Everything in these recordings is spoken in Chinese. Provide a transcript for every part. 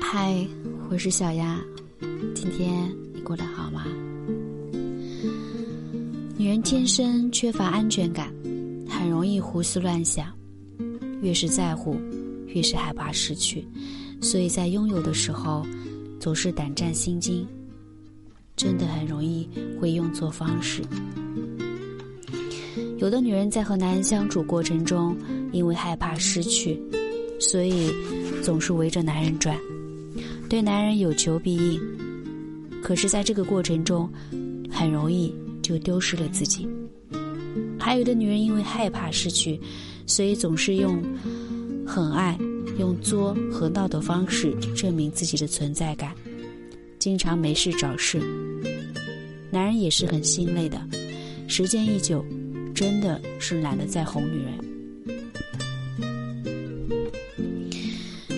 嗨，我是小丫，今天你过得好吗？女人天生缺乏安全感，很容易胡思乱想，越是在乎，越是害怕失去，所以在拥有的时候总是胆战心惊，真的很容易会用错方式。有的女人在和男人相处过程中，因为害怕失去，所以总是围着男人转。对男人有求必应，可是，在这个过程中，很容易就丢失了自己。还有的女人因为害怕失去，所以总是用很爱、用作和闹的方式证明自己的存在感，经常没事找事。男人也是很心累的，时间一久，真的是懒得再哄女人。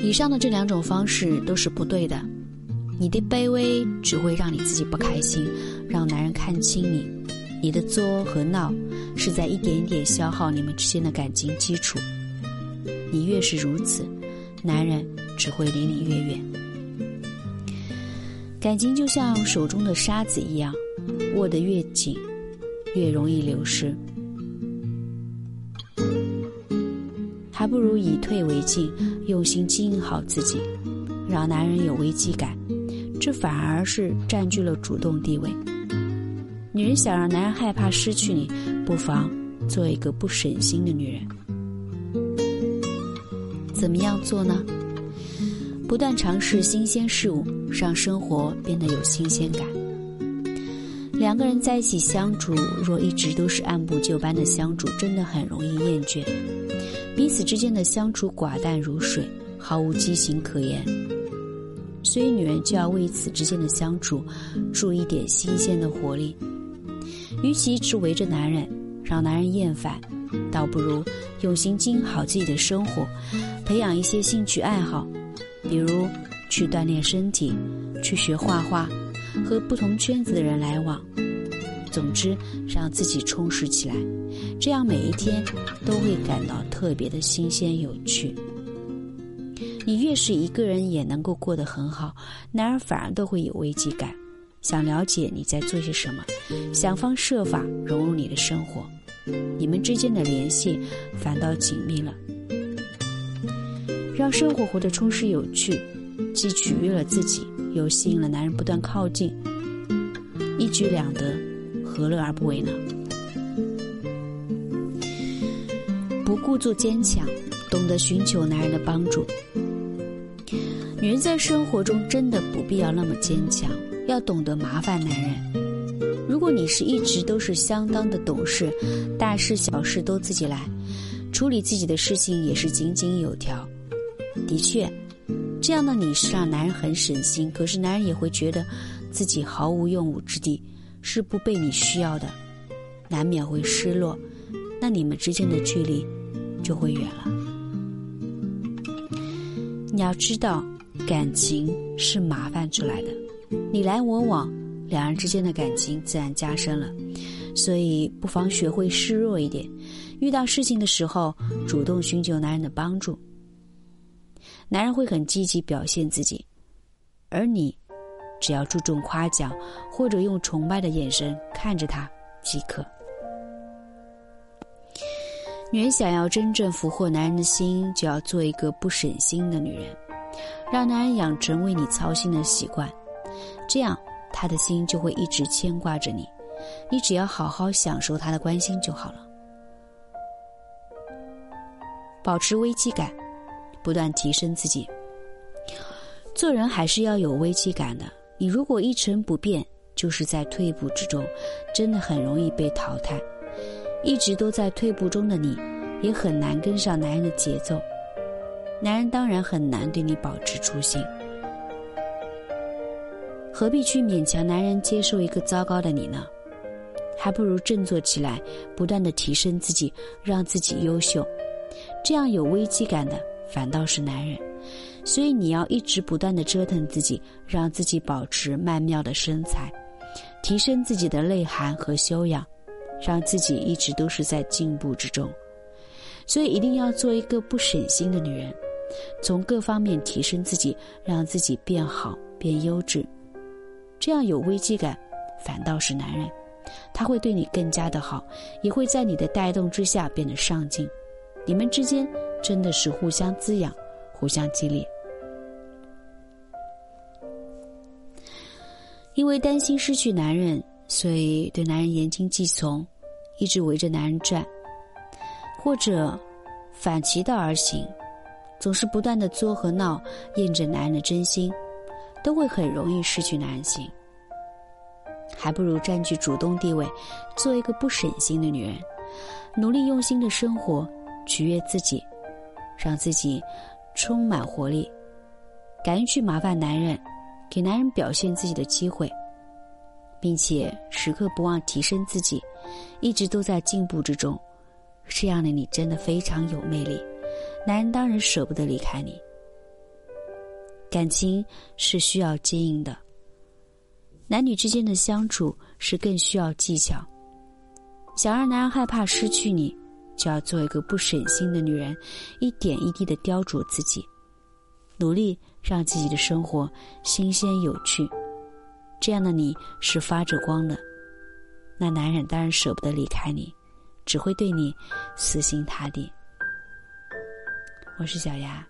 以上的这两种方式都是不对的，你的卑微只会让你自己不开心，让男人看清你；你的作和闹是在一点点消耗你们之间的感情基础。你越是如此，男人只会离你越远。感情就像手中的沙子一样，握得越紧，越容易流失。还不如以退为进，用心经营好自己，让男人有危机感，这反而是占据了主动地位。女人想让男人害怕失去你，不妨做一个不省心的女人。怎么样做呢？不断尝试新鲜事物，让生活变得有新鲜感。两个人在一起相处，若一直都是按部就班的相处，真的很容易厌倦。彼此之间的相处寡淡如水，毫无激情可言。所以，女人就要为此之间的相处注一点新鲜的活力。与其一直围着男人，让男人厌烦，倒不如用心经营好自己的生活，培养一些兴趣爱好，比如去锻炼身体，去学画画，和不同圈子的人来往。总之，让自己充实起来，这样每一天都会感到特别的新鲜有趣。你越是一个人也能够过得很好，男人反而都会有危机感，想了解你在做些什么，想方设法融入你的生活，你们之间的联系反倒紧密了。让生活活得充实有趣，既取悦了自己，又吸引了男人不断靠近，一举两得。何乐而不为呢？不故作坚强，懂得寻求男人的帮助。女人在生活中真的不必要那么坚强，要懂得麻烦男人。如果你是一直都是相当的懂事，大事小事都自己来，处理自己的事情也是井井有条。的确，这样的你是让男人很省心，可是男人也会觉得自己毫无用武之地。是不被你需要的，难免会失落，那你们之间的距离就会远了。你要知道，感情是麻烦出来的，你来我往，两人之间的感情自然加深了。所以，不妨学会示弱一点，遇到事情的时候，主动寻求男人的帮助。男人会很积极表现自己，而你。只要注重夸奖，或者用崇拜的眼神看着他即可。女人想要真正俘获男人的心，就要做一个不省心的女人，让男人养成为你操心的习惯，这样他的心就会一直牵挂着你。你只要好好享受他的关心就好了。保持危机感，不断提升自己。做人还是要有危机感的。你如果一成不变，就是在退步之中，真的很容易被淘汰。一直都在退步中的你，也很难跟上男人的节奏。男人当然很难对你保持初心。何必去勉强男人接受一个糟糕的你呢？还不如振作起来，不断的提升自己，让自己优秀。这样有危机感的，反倒是男人。所以你要一直不断的折腾自己，让自己保持曼妙的身材，提升自己的内涵和修养，让自己一直都是在进步之中。所以一定要做一个不省心的女人，从各方面提升自己，让自己变好、变优质。这样有危机感，反倒是男人，他会对你更加的好，也会在你的带动之下变得上进。你们之间真的是互相滋养、互相激励。因为担心失去男人，所以对男人言听计从，一直围着男人转，或者反其道而行，总是不断的作和闹，验证男人的真心，都会很容易失去男人心。还不如占据主动地位，做一个不省心的女人，努力用心的生活，取悦自己，让自己充满活力，敢于去麻烦男人。给男人表现自己的机会，并且时刻不忘提升自己，一直都在进步之中。这样的你真的非常有魅力，男人当然舍不得离开你。感情是需要经营的，男女之间的相处是更需要技巧。想让男人害怕失去你，就要做一个不省心的女人，一点一滴的雕琢自己。努力让自己的生活新鲜有趣，这样的你是发着光的，那男人当然舍不得离开你，只会对你死心塌地。我是小牙。